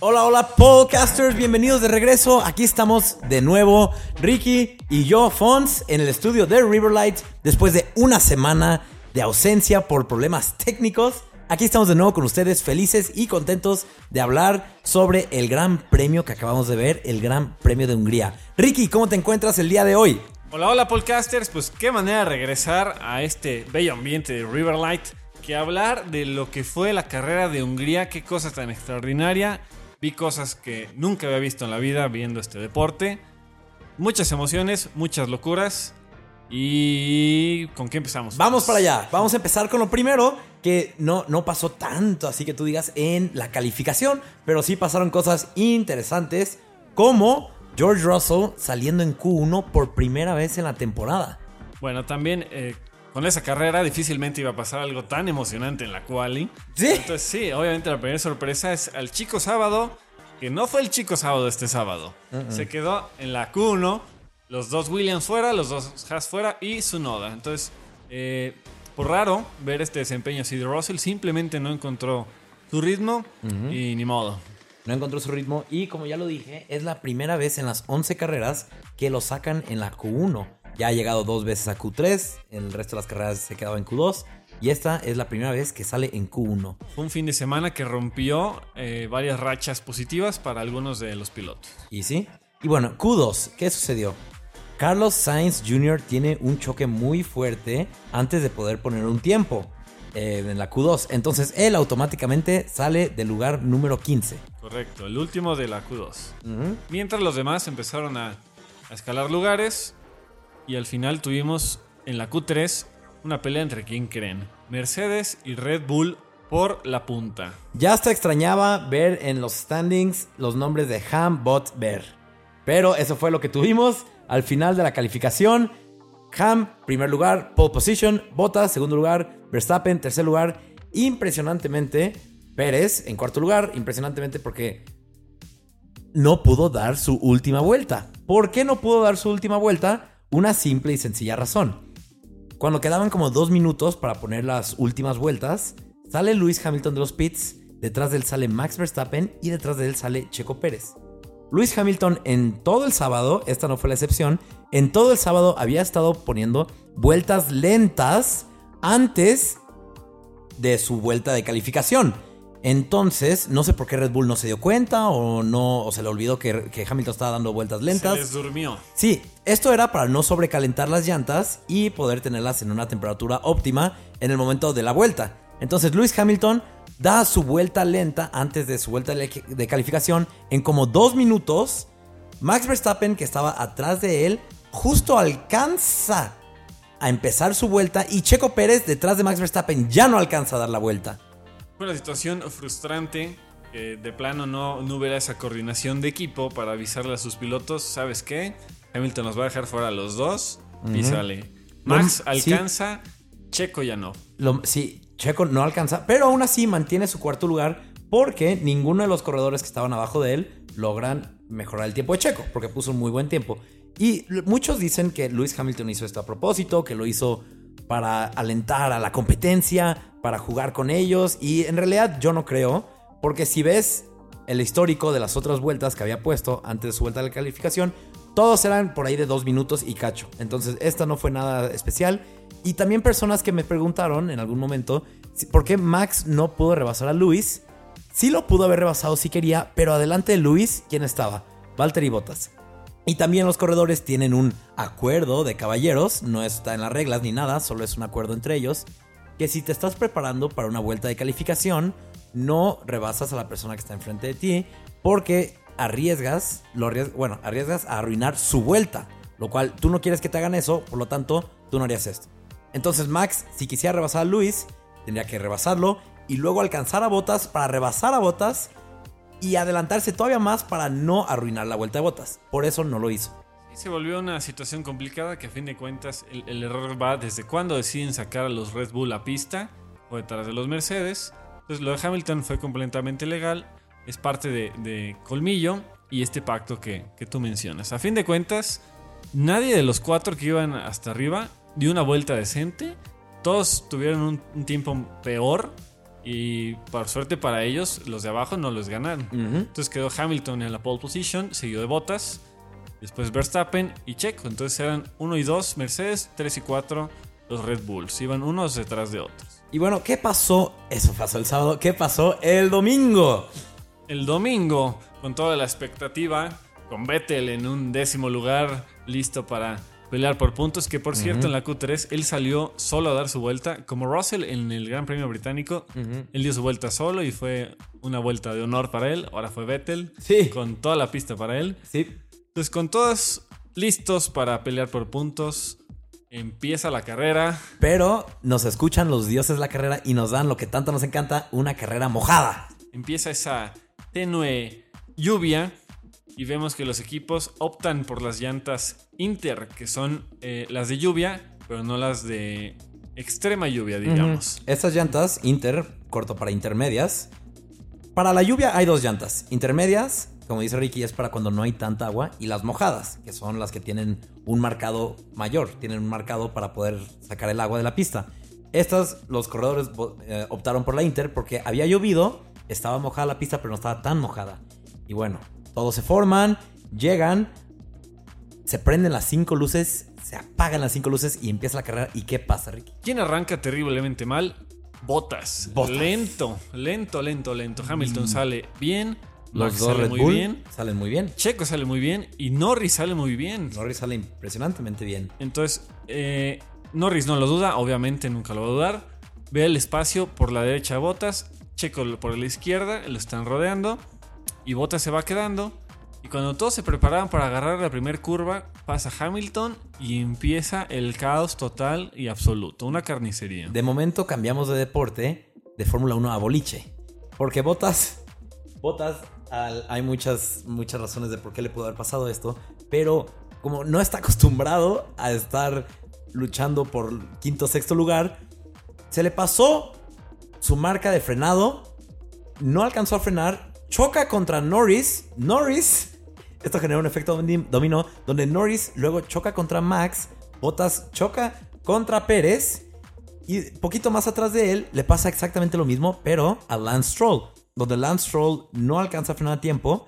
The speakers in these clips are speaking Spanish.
Hola, hola, podcasters, bienvenidos de regreso. Aquí estamos de nuevo, Ricky y yo, Fons, en el estudio de Riverlight, después de una semana de ausencia por problemas técnicos. Aquí estamos de nuevo con ustedes, felices y contentos de hablar sobre el gran premio que acabamos de ver, el Gran Premio de Hungría. Ricky, ¿cómo te encuentras el día de hoy? Hola, hola, podcasters. Pues qué manera de regresar a este bello ambiente de Riverlight que hablar de lo que fue la carrera de Hungría, qué cosa tan extraordinaria. Vi cosas que nunca había visto en la vida viendo este deporte. Muchas emociones, muchas locuras. ¿Y con qué empezamos? Vamos para allá. Vamos a empezar con lo primero, que no, no pasó tanto, así que tú digas, en la calificación, pero sí pasaron cosas interesantes, como George Russell saliendo en Q1 por primera vez en la temporada. Bueno, también eh, con esa carrera difícilmente iba a pasar algo tan emocionante en la quali. ¿Sí? Entonces sí, obviamente la primera sorpresa es al chico sábado, que no fue el chico sábado este sábado. Se quedó en la Q1, los dos Williams fuera, los dos Haas fuera y su Noda. Entonces, eh, por raro ver este desempeño así de Russell, simplemente no encontró su ritmo y ni modo. No encontró su ritmo y como ya lo dije, es la primera vez en las 11 carreras que lo sacan en la Q1. Ya ha llegado dos veces a Q3, el resto de las carreras se quedaba en Q2 y esta es la primera vez que sale en Q1. Fue un fin de semana que rompió eh, varias rachas positivas para algunos de los pilotos. ¿Y sí? Y bueno, Q2, ¿qué sucedió? Carlos Sainz Jr. tiene un choque muy fuerte antes de poder poner un tiempo eh, en la Q2. Entonces él automáticamente sale del lugar número 15. Correcto, el último de la Q2. Mientras los demás empezaron a, a escalar lugares y al final tuvimos en la Q3 una pelea entre quién creen, Mercedes y Red Bull por la punta. Ya hasta extrañaba ver en los standings los nombres de Ham, Bot, Bear. Pero eso fue lo que tuvimos al final de la calificación. Ham, primer lugar, pole position. Bottas, segundo lugar. Verstappen, tercer lugar. Impresionantemente, Pérez en cuarto lugar. Impresionantemente porque no pudo dar su última vuelta. ¿Por qué no pudo dar su última vuelta? Una simple y sencilla razón. Cuando quedaban como dos minutos para poner las últimas vueltas, sale Lewis Hamilton de los pits, detrás de él sale Max Verstappen y detrás de él sale Checo Pérez. Lewis Hamilton en todo el sábado, esta no fue la excepción, en todo el sábado había estado poniendo vueltas lentas antes de su vuelta de calificación. Entonces, no sé por qué Red Bull no se dio cuenta o no o se le olvidó que, que Hamilton estaba dando vueltas lentas. Se les durmió. Sí, esto era para no sobrecalentar las llantas y poder tenerlas en una temperatura óptima en el momento de la vuelta. Entonces Lewis Hamilton da su vuelta lenta antes de su vuelta de de calificación en como dos minutos. Max Verstappen, que estaba atrás de él, justo alcanza a empezar su vuelta y Checo Pérez detrás de Max Verstappen ya no alcanza a dar la vuelta. Fue una situación frustrante. que de plano no, no hubiera esa coordinación de equipo para avisarle a sus pilotos, ¿sabes qué? Hamilton nos va a dejar fuera a los dos y sale. Max sí. alcanza, Checo ya no. Lo- sí, Checo no alcanza, pero aún así mantiene su cuarto lugar porque ninguno de los corredores que estaban abajo de él logran mejorar el tiempo de Checo, porque puso un muy buen tiempo. Y muchos dicen que Lewis Hamilton hizo esto a propósito, que lo hizo para alentar a la competencia, para jugar con ellos, y en realidad yo no creo, porque si ves el histórico de las otras vueltas que había puesto antes de su vuelta de la calificación, todos eran por ahí de dos minutos y cacho. Entonces, esta no fue nada especial. Y también personas que me preguntaron en algún momento por qué Max no pudo rebasar a Luis. Sí lo pudo haber rebasado si quería, pero adelante de Luis, ¿quién estaba? Valtteri Bottas. Y también los corredores tienen un acuerdo de caballeros, no está en las reglas ni nada, solo es un acuerdo entre ellos, que si te estás preparando para una vuelta de calificación, no rebasas a la persona que está enfrente de ti, porque arriesgas, bueno, arriesgas a arruinar su vuelta, lo cual tú no quieres que te hagan eso, por lo tanto, tú no harías esto. Entonces Max, si quisiera rebasar a Luis, tendría que rebasarlo y luego alcanzar a Botas para rebasar a Botas y adelantarse todavía más para no arruinar la vuelta de Botas. Por eso no lo hizo. Se volvió una situación complicada que a fin de cuentas el, error va desde cuando deciden sacar a los Red Bull a pista o detrás de los Mercedes. Entonces lo de Hamilton fue completamente legal, es parte de, Colmillo y este pacto que, que tú mencionas. A fin de cuentas, nadie de los cuatro que iban hasta arriba dio una vuelta decente. Todos tuvieron un tiempo peor Y por suerte para ellos, los de abajo no los ganaron. Entonces quedó Hamilton en la pole position, seguido de Bottas, después Verstappen y Checo. Entonces eran 1 y 2 Mercedes, 3 y 4 los Red Bulls. Iban unos detrás de otros. Y bueno, ¿qué pasó? Eso pasó el sábado. ¿Qué pasó el domingo? El domingo, con toda la expectativa, con Vettel en un décimo lugar, listo para pelear por puntos, que por cierto en la Q3 él salió solo a dar su vuelta, como Russell en el Gran Premio Británico, él dio su vuelta solo y fue una vuelta de honor para él, ahora fue Vettel, Sí. con toda la pista para él. Sí. Entonces con todos listos para pelear por puntos, empieza la carrera. Pero nos escuchan los dioses la carrera y nos dan lo que tanto nos encanta, una carrera mojada. empieza esa tenue lluvia y vemos que los equipos optan por las llantas Inter, que son eh, las de lluvia, pero no las de extrema lluvia, digamos. Estas llantas, Inter, corto para intermedias. Para la lluvia hay dos llantas. Intermedias, como dice Ricky, es para cuando no hay tanta agua. Y las mojadas, que son las que tienen un marcado mayor. Tienen un marcado para poder sacar el agua de la pista. Estas, los corredores eh, optaron por la Inter porque había llovido, estaba mojada la pista, pero no estaba tan mojada. Y bueno, todos se forman, llegan, se prenden las cinco luces, se apagan las cinco luces y empieza la carrera. ¿Y qué pasa, Ricky? ¿Quién arranca terriblemente mal? Botas. Bottas. Mm. Lento, lento, lento, lento. Hamilton sale bien. Los Max dos sale Red muy Bull bien. salen muy bien. Checo sale muy bien. Y Norris sale muy bien. Norris sale impresionantemente bien. Entonces, eh, Norris no lo duda, obviamente nunca lo va a dudar. Ve el espacio por la derecha de Botas, Checo por la izquierda, lo están rodeando y Botas se va quedando. Y cuando todos se preparaban para agarrar la primera curva, pasa Hamilton y empieza el caos total y absoluto, una carnicería. De momento cambiamos de deporte de Fórmula 1 a boliche. Porque Botas, Botas, hay muchas, muchas razones de por qué le pudo haber pasado esto. Pero como no está acostumbrado a estar luchando por quinto sexto lugar, se le pasó su marca de frenado. No alcanzó a frenar. Choca contra Norris. Norris. Esto genera un efecto domi- dominó donde Norris luego choca contra Max. Bottas choca contra Pérez. Y poquito más atrás de él le pasa exactamente lo mismo, pero a Lance Stroll. Donde Lance Stroll no alcanza a frenar a tiempo.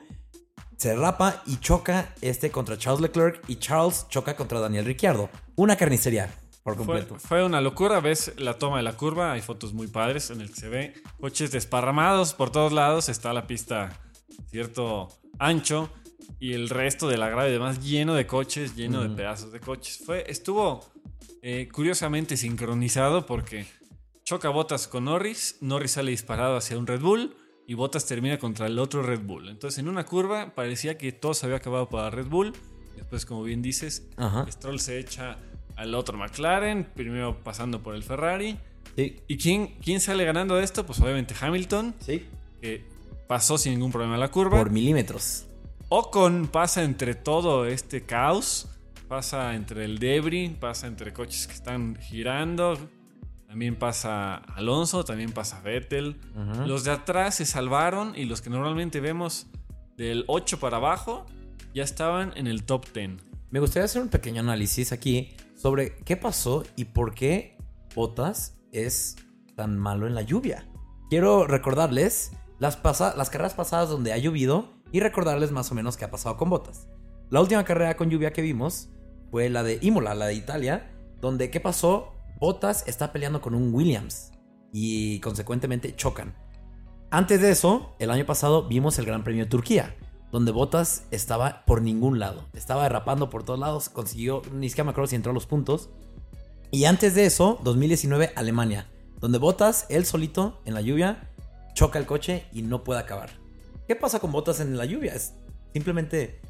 Se rapa y choca este contra Charles Leclerc. Y Charles choca contra Daniel Ricciardo. Una carnicería por Fue, completo. fue una locura, ves la toma de la curva, hay fotos muy padres en el que se ve coches desparramados por todos lados, está la pista cierto ancho y el resto de la grava y demás lleno de coches, lleno de pedazos de coches. Fue, estuvo eh, curiosamente sincronizado porque choca Botas con Norris, Norris sale disparado hacia un Red Bull y Botas termina contra el otro Red Bull. Entonces en una curva parecía que todo se había acabado para Red Bull, después como bien dices. Stroll se echa al otro McLaren, primero pasando por el Ferrari. Sí. ¿Y quién, quién sale ganando de esto? Pues obviamente Hamilton, Sí. que pasó sin ningún problema la curva. Por milímetros. Ocon pasa entre todo este caos, pasa entre el debris, pasa entre coches que están girando. También pasa Alonso, también pasa Vettel. Los de atrás se salvaron y los que normalmente vemos del 8 para abajo ya estaban en el top 10. Me gustaría hacer un pequeño análisis aquí sobre qué pasó y por qué Bottas es tan malo en la lluvia. Quiero recordarles las, las carreras pasadas donde ha llovido y recordarles más o menos qué ha pasado con Bottas. La última carrera con lluvia que vimos fue la de Imola, la de Italia, donde ¿qué pasó? Bottas está peleando con un Williams y consecuentemente chocan. Antes de eso, el año pasado vimos el Gran Premio de Turquía, donde Bottas estaba por ningún lado. Estaba derrapando por todos lados, consiguió, ni siquiera me acuerdo entró a los puntos. Y antes de eso, 2019, Alemania, donde Bottas, él solito, en la lluvia, choca el coche y no puede acabar. ¿Qué pasa con Bottas en la lluvia? Es simplemente...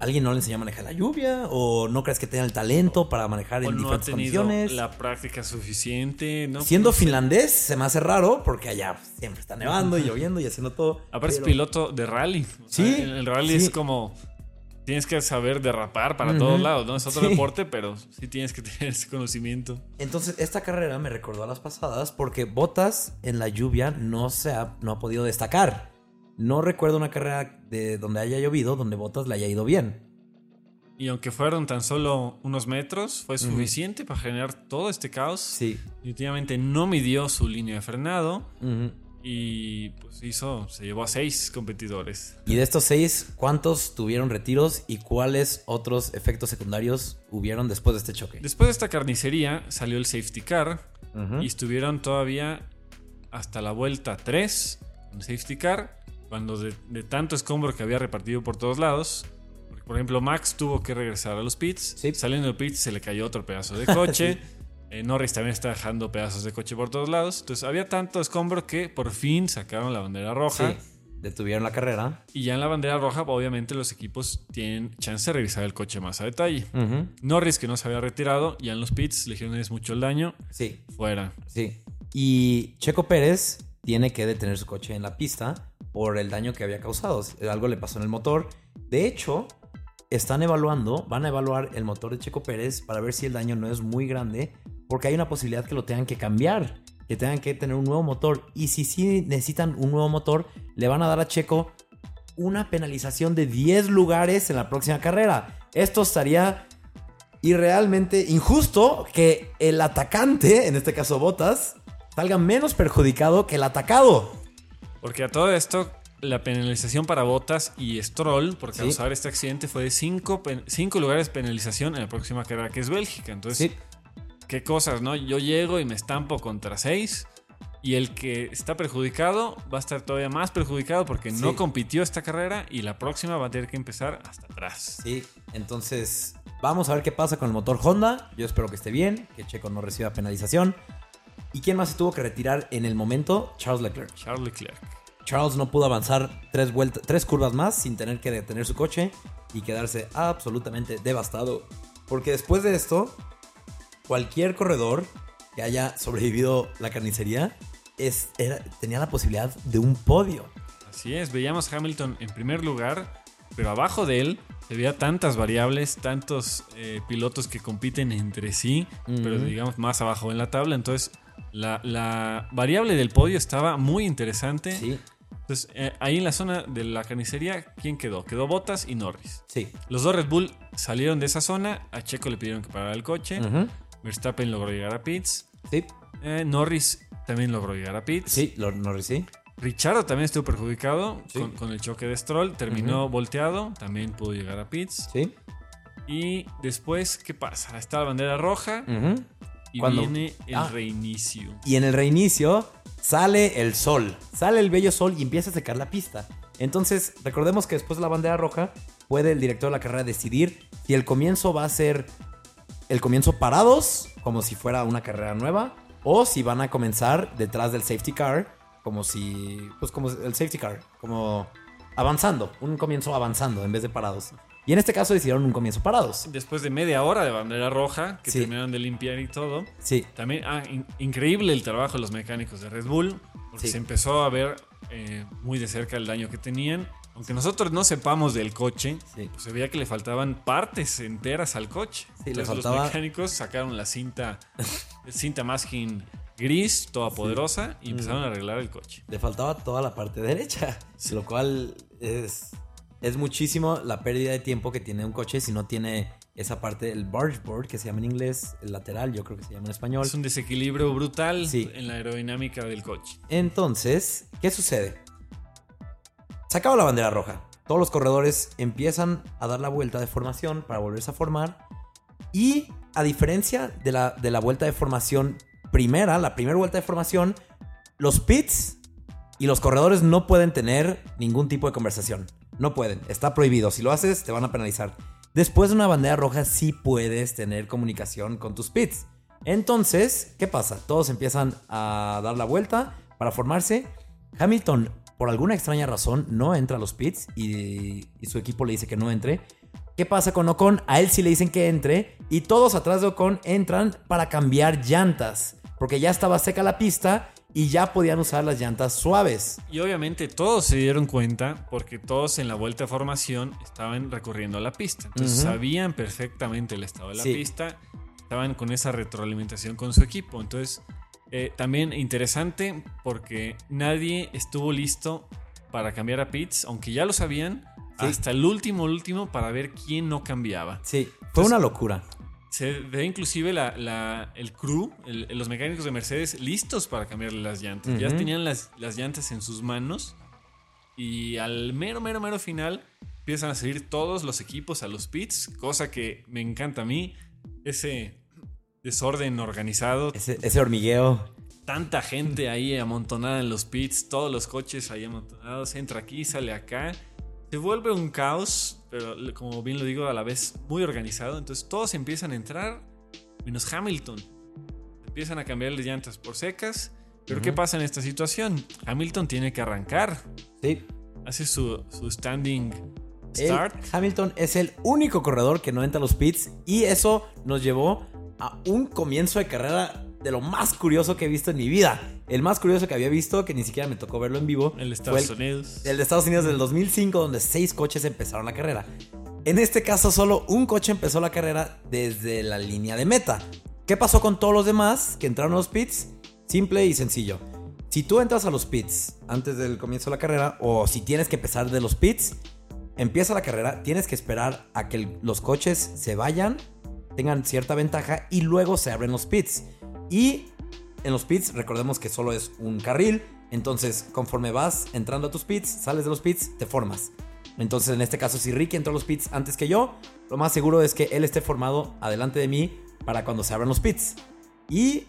¿Alguien no le enseñó a manejar la lluvia? ¿O no crees que tenga el talento para manejar O en no ha diferentes tenido condiciones? la práctica suficiente, ¿no? Siendo finlandés, se me hace raro porque allá siempre está nevando y lloviendo y haciendo todo. Aparte es pero- piloto de rally. O sea, Sí, El, rally sí. es como. Tienes que saber derrapar para todos lados, ¿no? Es otro Sí. deporte, pero sí tienes que tener ese conocimiento. Entonces, esta carrera me recordó a las pasadas porque Bottas en la lluvia no, se ha, no ha podido destacar. No recuerdo una carrera de donde haya llovido donde Bottas le haya ido bien. Y aunque fueron tan solo unos metros, fue suficiente para generar todo este caos. Sí. Definitivamente no midió su línea de frenado. Y pues hizo, se llevó a seis competidores. Y de estos seis, ¿cuántos tuvieron retiros y cuáles otros efectos secundarios hubieron después de este choque? Después de esta carnicería salió el safety car y estuvieron todavía hasta la vuelta 3 en safety car, cuando de, de tanto escombro que había repartido por todos lados. Por ejemplo, Max tuvo que regresar a los pits. Sí. Saliendo del pits se le cayó otro pedazo de coche. Eh, Norris también está dejando pedazos de coche por todos lados. Entonces había tanto escombro que por fin sacaron la bandera roja. Sí. Detuvieron la carrera. Y ya en la bandera roja, obviamente, los equipos tienen chance de revisar el coche más a detalle. Ujú. Norris, que no se había retirado, ya en los pits le dijeron es mucho el daño, Sí. fuera. Sí. Y Checo Pérez tiene que detener su coche en la pista por el daño que había causado. Algo le pasó en el motor. De hecho, están evaluando, van a evaluar el motor de Checo Pérez para ver si el daño no es muy grande, porque hay una posibilidad que lo tengan que cambiar, que tengan que tener un nuevo motor. Y si sí necesitan un nuevo motor, le van a dar a Checo una penalización de 10 lugares en la próxima carrera. Esto estaría irrealmente injusto que el atacante, en este caso Botas, salga menos perjudicado que el atacado. Porque a todo esto, la penalización para Botas y Stroll por Sí. causar este accidente fue de 5 lugares de penalización en la próxima carrera, que es Bélgica. Entonces, Sí, qué cosas, ¿no? Yo llego y me estampo contra 6. Y el que está perjudicado va a estar todavía más perjudicado porque no Sí. compitió esta carrera y la próxima va a tener que empezar hasta atrás. sí. Entonces, vamos a ver qué pasa con el motor Honda. Yo espero que esté bien, que Checo no reciba penalización. ¿Y quién más se tuvo que retirar en el momento? Charles Leclerc. Charles Leclerc. Charles no pudo avanzar tres, vueltas, tres curvas más sin tener que detener su coche y quedarse absolutamente devastado. Porque después de esto, cualquier corredor que haya sobrevivido la carnicería es, era- tenía la posibilidad de un podio. Así es, veíamos a Hamilton en primer lugar, pero abajo de él se veía tantas variables, tantos eh, pilotos que compiten entre sí, pero digamos más abajo en la tabla. Entonces, la, la variable del podio estaba muy interesante. Sí, Entonces, eh, ahí en la zona de la carnicería, ¿quién quedó? Quedó Bottas y Norris. sí. Los dos Red Bull salieron de esa zona, a Checo le pidieron que parara el coche, Ujú. Verstappen logró llegar a pits, Sí, eh, Norris también logró llegar a pits. sí, Norris sí. Richardo también estuvo perjudicado Sí. con, con el choque de Stroll. Terminó volteado. También pudo llegar a pits. Sí. Y después, ¿qué pasa? Está la bandera roja Ujú. Y Cuando- viene el Ah. reinicio. Y en el reinicio sale el sol. Sale el bello sol y empieza a secar la pista. Entonces, recordemos que después de la bandera roja, puede el director de la carrera decidir si el comienzo va a ser el comienzo parados, como si fuera una carrera nueva, o si van a comenzar detrás del safety car, como si. Pues como el safety car, como avanzando, un comienzo avanzando en vez de parados. Y en este caso decidieron un comienzo parados. Después de media hora de bandera roja, que Sí. terminaron de limpiar y todo. Sí, También, ah, in- increíble el trabajo de los mecánicos de Red Bull. Porque Sí. se empezó a ver eh, muy de cerca el daño que tenían. Aunque nosotros no sepamos del coche, Sí. pues se veía que le faltaban partes enteras al coche. Sí, Entonces faltaba- los mecánicos sacaron la cinta, cinta masking gris, toda poderosa, y empezaron a arreglar el coche. le faltaba toda la parte derecha, lo cual es, es muchísimo la pérdida de tiempo que tiene un coche si no tiene esa parte, el barge board, que se llama en inglés, el lateral, yo creo que se llama en español. Es un desequilibrio brutal Sí. en la aerodinámica del coche. Entonces, ¿qué sucede? Se acaba la bandera roja. Todos los corredores empiezan a dar la vuelta de formación para volverse a formar. Y a diferencia de la, de la vuelta de formación primera, la primera vuelta de formación, los pits y los corredores no pueden tener ningún tipo de conversación. No pueden, está prohibido. Si lo haces, te van a penalizar. Después de una bandera roja, sí puedes tener comunicación con tus pits. Entonces, ¿qué pasa? Todos empiezan a dar la vuelta para formarse. Hamilton, por alguna extraña razón, no entra a los pits y, y su equipo le dice que no entre. ¿Qué pasa con Ocon? A él sí le dicen que entre y todos atrás de Ocon entran para cambiar llantas. Porque ya estaba seca la pista y ya podían usar las llantas suaves. Y obviamente todos se dieron cuenta porque todos en la vuelta de formación estaban recorriendo la pista. Entonces sabían perfectamente el estado de la Sí. pista. Estaban con esa retroalimentación con su equipo. Entonces, eh, también interesante porque nadie estuvo listo para cambiar a pits, aunque ya lo sabían. hasta el último, último, para ver quién no cambiaba. Sí, fue una locura. Se ve inclusive la, la- el crew, el- los mecánicos de Mercedes, listos para cambiarle las llantas. Ya tenían las, las llantas en sus manos. Y al mero, mero, mero final empiezan a salir todos los equipos a los pits, cosa que me encanta a mí. Ese desorden organizado, Ese, ese hormigueo. tanta gente ahí amontonada en los pits, todos los coches ahí amontonados, entra aquí, sale acá. Se vuelve un caos, pero como bien lo digo, a la vez muy organizado. Entonces todos empiezan a entrar, menos Hamilton. Empiezan a cambiarle llantas por secas. Pero ¿qué pasa en esta situación? Hamilton tiene que arrancar. Sí. Hace su, su standing start. Hamilton es el único corredor que no entra a los pits y eso nos llevó a un comienzo de carrera de lo más curioso que he visto en mi vida. El más curioso que había visto, que ni siquiera me tocó verlo en vivo, El fue Estados Unidos. el de Estados Unidos del 2005, donde seis coches empezaron la carrera. En este caso, solo un coche empezó la carrera desde la línea de meta. ¿Qué pasó con todos los demás que entraron a los pits? Simple y sencillo. Si tú entras a los pits antes del comienzo de la carrera, o si tienes que empezar de los pits, empieza la carrera, tienes que esperar a que los coches se vayan, tengan cierta ventaja y luego se abren los pits. Y en los pits, recordemos que solo es un carril, entonces conforme vas entrando a tus pits, sales de los pits, te formas. Entonces en este caso, si Ricky entró a los pits antes que yo, lo más seguro es que él esté formado adelante de mí para cuando se abran los pits. Y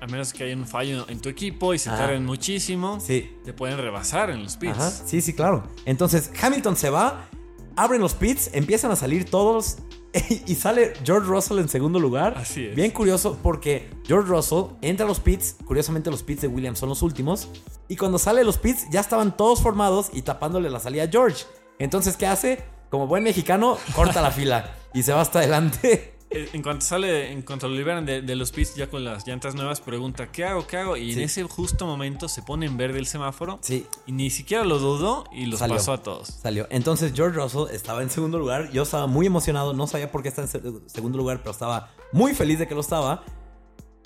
A menos que haya un fallo en tu equipo y se Ah. tarden muchísimo, sí, te pueden rebasar en los pits. Ajá, sí, sí, claro. Entonces Hamilton se va, abren los pits, empiezan a salir todos y sale George Russell en segundo lugar. Así es. Bien curioso porque George Russell entra a los pits, curiosamente los pits de Williams son los últimos, y cuando sale de los pits ya estaban todos formados y tapándole la salida a George. Entonces, ¿qué hace? Como buen mexicano, corta la fila y se va hasta adelante. Eh, En cuanto sale, en cuanto lo liberan de, de los pits ya con las llantas nuevas, pregunta, ¿qué hago? ¿Qué hago? Y Sí. en ese justo momento se pone en verde el semáforo Sí, y ni siquiera lo dudó y los Salió. pasó a todos. Salió. Entonces George Russell estaba en segundo lugar. Yo estaba muy emocionado. No sabía por qué estaba en se- segundo lugar, pero estaba muy feliz de que lo estaba.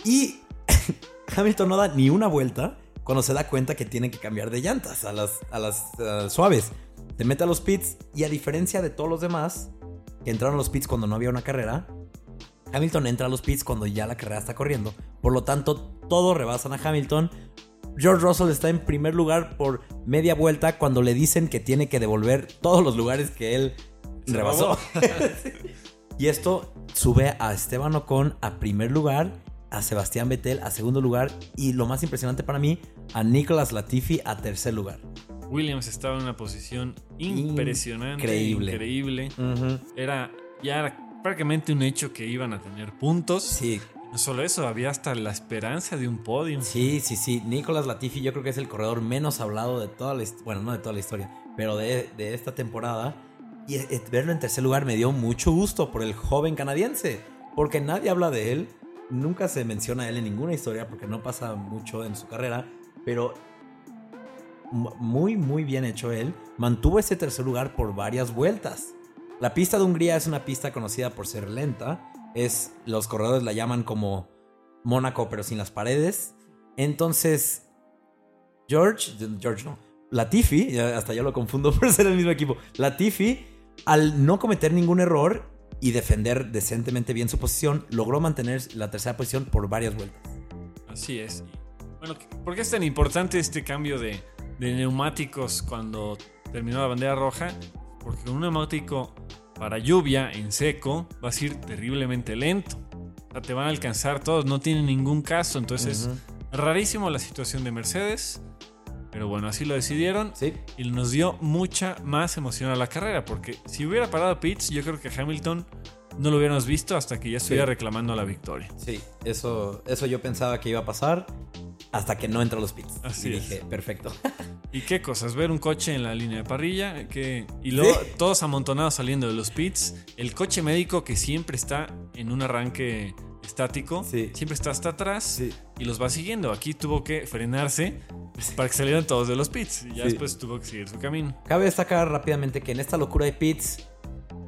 Y Hamilton no da ni una vuelta cuando se da cuenta que tiene que cambiar de llantas a las, a las eh, suaves. Se mete a los pits y a diferencia de todos los demás que entraron a los pits cuando no había una carrera, Hamilton entra a los pits cuando ya la carrera está corriendo. Por lo tanto, todos rebasan a Hamilton. George Russell está en primer lugar por media vuelta cuando le dicen que tiene que devolver todos los lugares que él rebasó. y esto sube a Esteban Ocon a primer lugar, a Sebastián Vettel a segundo lugar y lo más impresionante para mí, a Nicolas Latifi a tercer lugar. Williams estaba en una posición impresionante, Increíble. increíble. Era ya era prácticamente un hecho que iban a tener puntos. Sí, No solo eso, había hasta la esperanza de un podio. Sí, sí, sí. Nicolas Latifi yo creo que es el corredor menos hablado de toda la historia. Bueno, no de toda la historia, pero de, de esta temporada. Y eh, verlo en tercer lugar me dio mucho gusto por el joven canadiense. Porque nadie habla de él. Nunca se menciona a él en ninguna historia porque no pasa mucho en su carrera. Pero mu- muy, muy bien hecho él. Mantuvo ese tercer lugar por varias vueltas. La pista de Hungría es una pista conocida por ser lenta. Es, los corredores la llaman como Mónaco, pero sin las paredes. Entonces, George, George no, Latifi, hasta yo lo confundo por ser el mismo equipo. Latifi, al no cometer ningún error y defender decentemente bien su posición, logró mantener la tercera posición por varias vueltas. Así es. Bueno, ¿por qué es tan importante este cambio de, neumáticos cuando terminó la bandera roja? Porque un neumático para lluvia en seco vas a ir terriblemente lento. O sea, te van a alcanzar todos, no tiene ningún caso. Entonces rarísimo la situación de Mercedes. Pero bueno, así lo decidieron. Sí, Y nos dio mucha más emoción a la carrera. Porque si hubiera parado Pitts, yo creo que Hamilton no lo hubiéramos visto hasta que ya estuviera Sí. reclamando la victoria. sí, eso, eso yo pensaba que iba a pasar hasta que no entró los pits. Así y es. dije, perfecto. ¿Y qué cosas? Ver un coche en la línea de parrilla que, y luego Sí. todos amontonados saliendo de los pits. El coche médico que siempre está en un arranque estático, Sí. siempre está hasta atrás Sí. y los va siguiendo. Aquí tuvo que frenarse para que salieran todos de los pits y ya después tuvo que seguir su camino. Cabe destacar rápidamente que en esta locura de pits,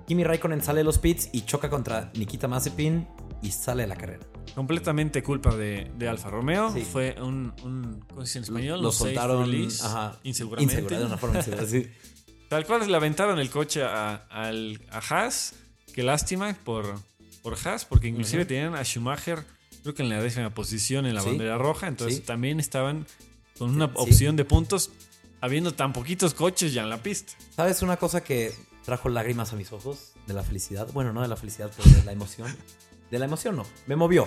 Kimi Raikkonen sale de los pits y choca contra Nikita Mazepin y sale de la carrera. Completamente culpa de, de Alfa Romeo. Sí. Fue un, un ¿cómo se dice en español? Lo safe soltaron release, ajá, inseguramente. insegura, de una forma insegura, sí. Tal cual le aventaron el coche a, al- a Haas. Qué lástima por, por Haas, porque inclusive tenían a Schumacher, creo que en la décima posición en la Sí. bandera roja. Entonces Sí. también estaban con una opción de puntos, habiendo tan poquitos coches ya en la pista. ¿Sabes una cosa que trajo lágrimas a mis ojos? De la felicidad. Bueno, no de la felicidad, pero de la emoción. De la emoción no. Me movió.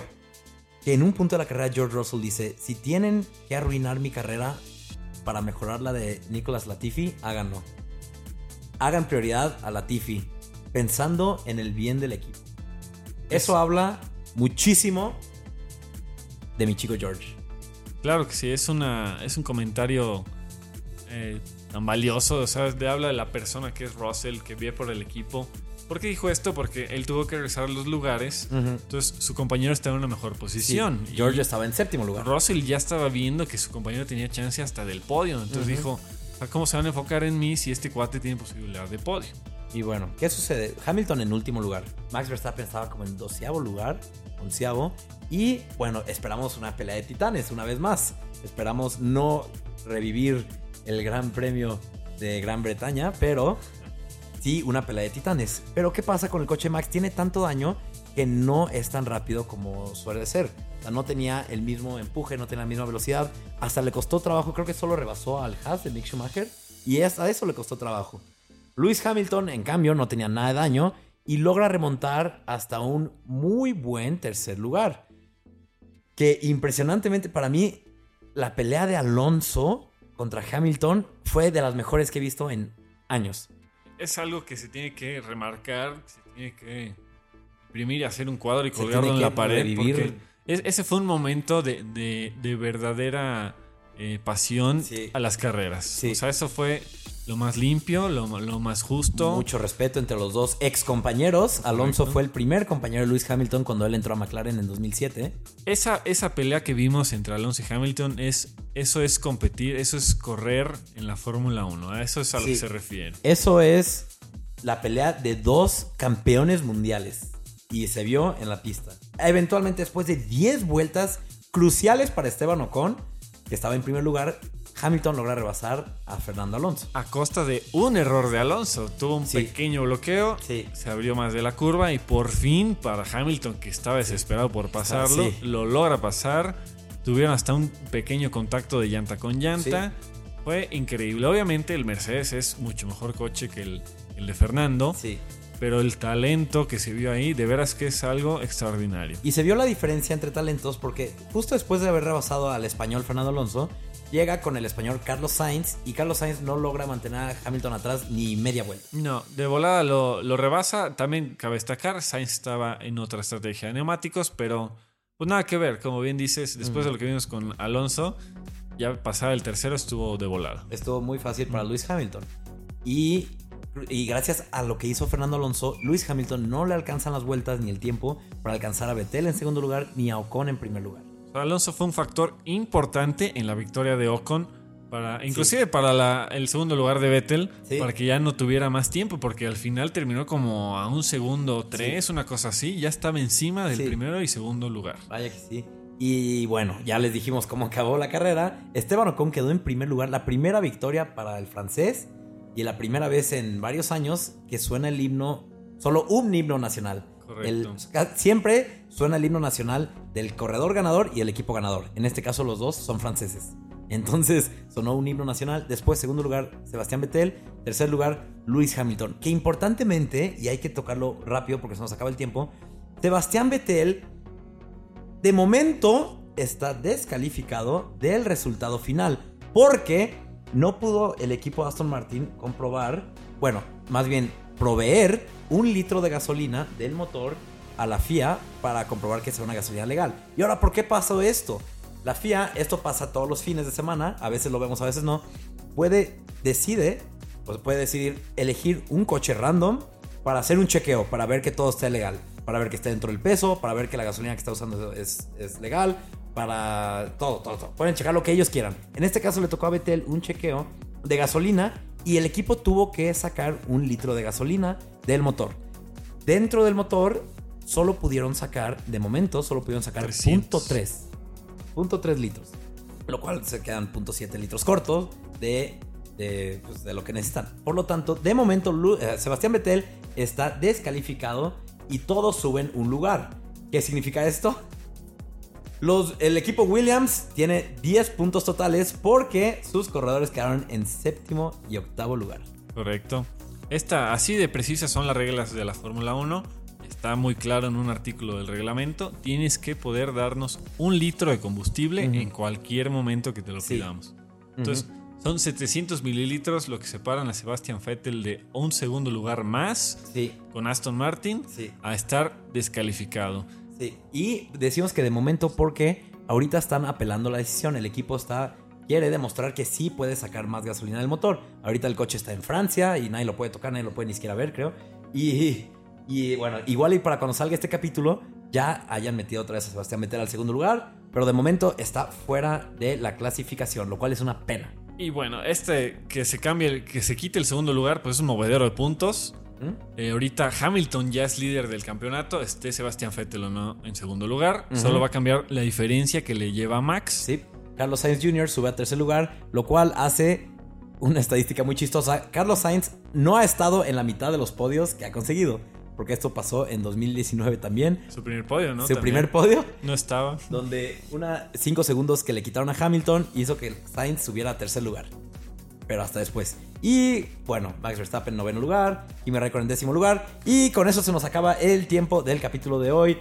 Que en un punto de la carrera George Russell dice, si tienen que arruinar mi carrera para mejorar la de Nicolas Latifi, háganlo. Hagan prioridad a Latifi, pensando en el bien del equipo. Eso habla muchísimo de mi chico George. Claro que sí, es, una, es un comentario eh, tan valioso, o sea, de, habla de la persona que es Russell, que ve por el equipo. ¿Por qué dijo esto? Porque él tuvo que regresar a los lugares, entonces su compañero está en una mejor posición. George estaba en séptimo lugar. Russell ya estaba viendo que su compañero tenía chance hasta del podio, entonces dijo, "¿A ¿cómo se van a enfocar en mí si este cuate tiene posibilidad de podio? Y bueno, ¿qué sucede? Hamilton en último lugar. Max Verstappen estaba como en doceavo lugar, onceavo. Y bueno, esperamos una pelea de titanes una vez más. Esperamos no revivir el Gran Premio de Gran Bretaña, pero una pelea de titanes. Pero ¿qué pasa con el coche Max? Tiene tanto daño que no es tan rápido como suele ser. O sea, no tenía el mismo empuje, no tenía la misma velocidad. Hasta le costó trabajo, creo que solo rebasó al Haas de Mick Schumacher. Y hasta eso le costó trabajo. Lewis Hamilton, en cambio, no tenía nada de daño y logra remontar hasta un muy buen tercer lugar. Que impresionantemente para mí, la pelea de Alonso contra Hamilton fue de las mejores que he visto en años. Es algo que se tiene que remarcar, se tiene que imprimir y hacer un cuadro y colgarlo en la pared. Porque es- ese fue un momento de, de- de verdadera eh, pasión Sí. a las carreras. Sí. O sea, eso fue lo más limpio, lo, lo más justo. Mucho respeto entre los dos ex compañeros. Alonso Correcto. fue el primer compañero de Lewis Hamilton cuando él entró a McLaren en 2007. Esa, esa pelea que vimos entre Alonso y Hamilton es eso es competir, eso es correr en la Fórmula 1. A eso es a lo Sí. que se refiere. Eso es la pelea de dos campeones mundiales. Y se vio en la pista. Eventualmente, después de 10 vueltas cruciales para Esteban Ocon, que estaba en primer lugar, Hamilton logra rebasar a Fernando Alonso. A costa de un error de Alonso. Tuvo un Sí. pequeño bloqueo, Sí. se abrió más de la curva y por fin para Hamilton, que estaba desesperado por pasarlo, Sí. lo logra pasar. Tuvieron hasta un pequeño contacto de llanta con llanta. Fue increíble. Obviamente el Mercedes es mucho mejor coche que el, el de Fernando, Sí. Pero el talento que se vio ahí, de veras que es algo extraordinario. Y se vio la diferencia entre talentos porque justo después de haber rebasado al español Fernando Alonso, llega con el español Carlos Sainz y Carlos Sainz no logra mantener a Hamilton atrás ni media vuelta. No, de volada lo, lo rebasa. También cabe destacar, Sainz estaba en otra estrategia de neumáticos, pero pues nada que ver. Como bien dices, después de lo que vimos con Alonso, ya pasar el tercero estuvo de volada. Estuvo muy fácil para Lewis Hamilton. Y, y gracias a lo que hizo Fernando Alonso, Lewis Hamilton no le alcanzan las vueltas ni el tiempo para alcanzar a Vettel en segundo lugar ni a Ocon en primer lugar. Alonso fue un factor importante en la victoria de Ocon. Para, inclusive para la- el segundo lugar de Vettel, Sí. para que ya no tuviera más tiempo, porque al final terminó como a un segundo tres, una cosa así, ya estaba encima del primero y segundo lugar. Vaya que sí. Y bueno, ya les dijimos cómo acabó la carrera. Esteban Ocon quedó en primer lugar, la primera victoria para el francés y la primera vez en varios años que suena el himno, solo un himno nacional. El- siempre suena el himno nacional del corredor ganador y el equipo ganador. En este caso los dos son franceses. Entonces sonó un himno nacional. Después, segundo lugar, Sebastián Vettel. Tercer lugar, Lewis Hamilton. Que importantemente, y hay que tocarlo rápido porque se nos acaba el tiempo, Sebastián Vettel de momento está descalificado del resultado final porque no pudo el equipo Aston Martin comprobar, bueno, más bien proveer un litro de gasolina del motor a la FIA para comprobar que sea una gasolina legal. ¿Y ahora por qué pasó esto? La FIA, esto pasa todos los fines de semana, a veces lo vemos, a veces no, puede, decide, pues puede decidir elegir un coche random para hacer un chequeo, para ver que todo esté legal, para ver que esté dentro del peso, para ver que la gasolina que está usando es, es legal, para todo, todo, todo. Pueden checar lo que ellos quieran. En este caso le tocó a Betel un chequeo de gasolina y el equipo tuvo que sacar un litro de gasolina del motor. Dentro del motor solo pudieron sacar, de momento, solo pudieron sacar 300. punto .3. Punto .3 litros. Lo cual se quedan punto .7 litros cortos de de, pues, de lo que necesitan. Por lo tanto, de momento, eh, Sebastián Vettel está descalificado y todos suben un lugar. ¿Qué significa esto? Los, el equipo Williams tiene 10 puntos totales porque sus corredores quedaron en séptimo y octavo lugar. Correcto. Esta, así de precisas son las reglas de la Fórmula 1. Está muy claro en un artículo del reglamento. Tienes que poder darnos un litro de combustible en cualquier momento que te lo Sí. pidamos. Entonces, son 700 mililitros lo que separan a Sebastian Vettel de un segundo lugar más Sí, con Aston Martin sí. a estar descalificado. Y decimos que de momento porque ahorita están apelando la decisión. El equipo está quiere demostrar que sí puede sacar más gasolina del motor. Ahorita el coche está en Francia y nadie lo puede tocar, nadie lo puede ni siquiera ver, creo. Y, y bueno, igual y para cuando salga este capítulo ya hayan metido otra vez a Sebastián Vettel al segundo lugar, pero de momento está fuera de la clasificación, lo cual es una pena. Y bueno, este que se cambie, que se quite el segundo lugar, pues es un movedero de puntos. ¿Mm? Eh, ahorita Hamilton ya es líder del campeonato, esté Sebastián Vettel o no en segundo lugar. Solo va a cambiar la diferencia que le lleva a Max. Sí, Carlos Sainz Jr. sube a tercer lugar, lo cual hace una estadística muy chistosa. Carlos Sainz no ha estado en la mitad de los podios que ha conseguido, porque esto pasó en 2019 también. Su primer podio, ¿no? Su También. primer podio, No estaba. donde una 5 segundos que le quitaron a Hamilton hizo que Sainz subiera a tercer lugar. Pero hasta después. Y bueno, Max Verstappen en noveno lugar, Kimi Raikkonen en décimo lugar. Y con eso se nos acaba el tiempo del capítulo de hoy.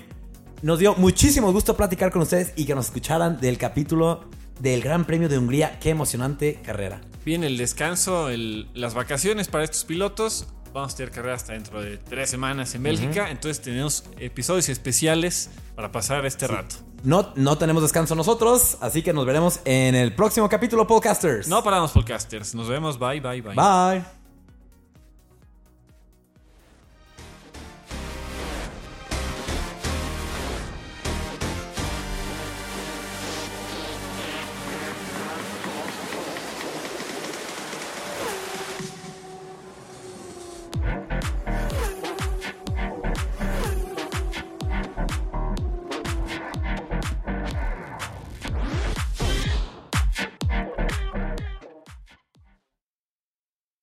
Nos dio muchísimo gusto platicar con ustedes y que nos escucharan del capítulo del Gran Premio de Hungría. Qué emocionante carrera. Viene el descanso, las vacaciones para estos pilotos. Vamos a tener carrera hasta dentro de tres semanas en Bélgica. Entonces tenemos episodios especiales para pasar este rato. No, no tenemos descanso nosotros, así que nos veremos en el próximo capítulo, podcasters. No paramos, podcasters. Nos vemos. Bye, bye, bye. Bye.